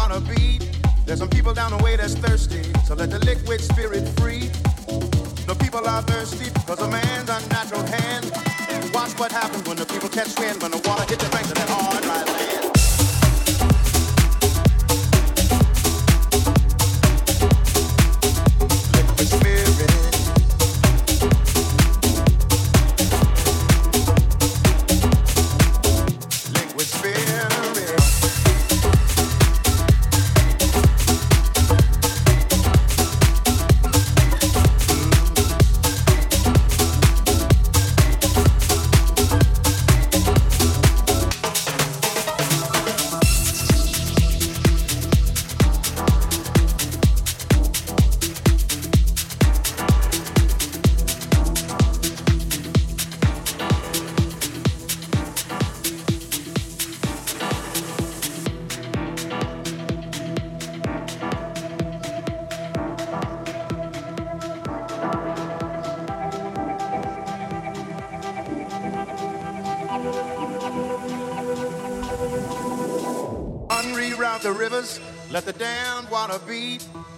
water beat. There's some people down the way that's thirsty, so let the liquid spirit free. The people are thirsty because of man's unnatural hand. Watch what happens when the people catch wind, when the water hit the banks of that hard, dry land.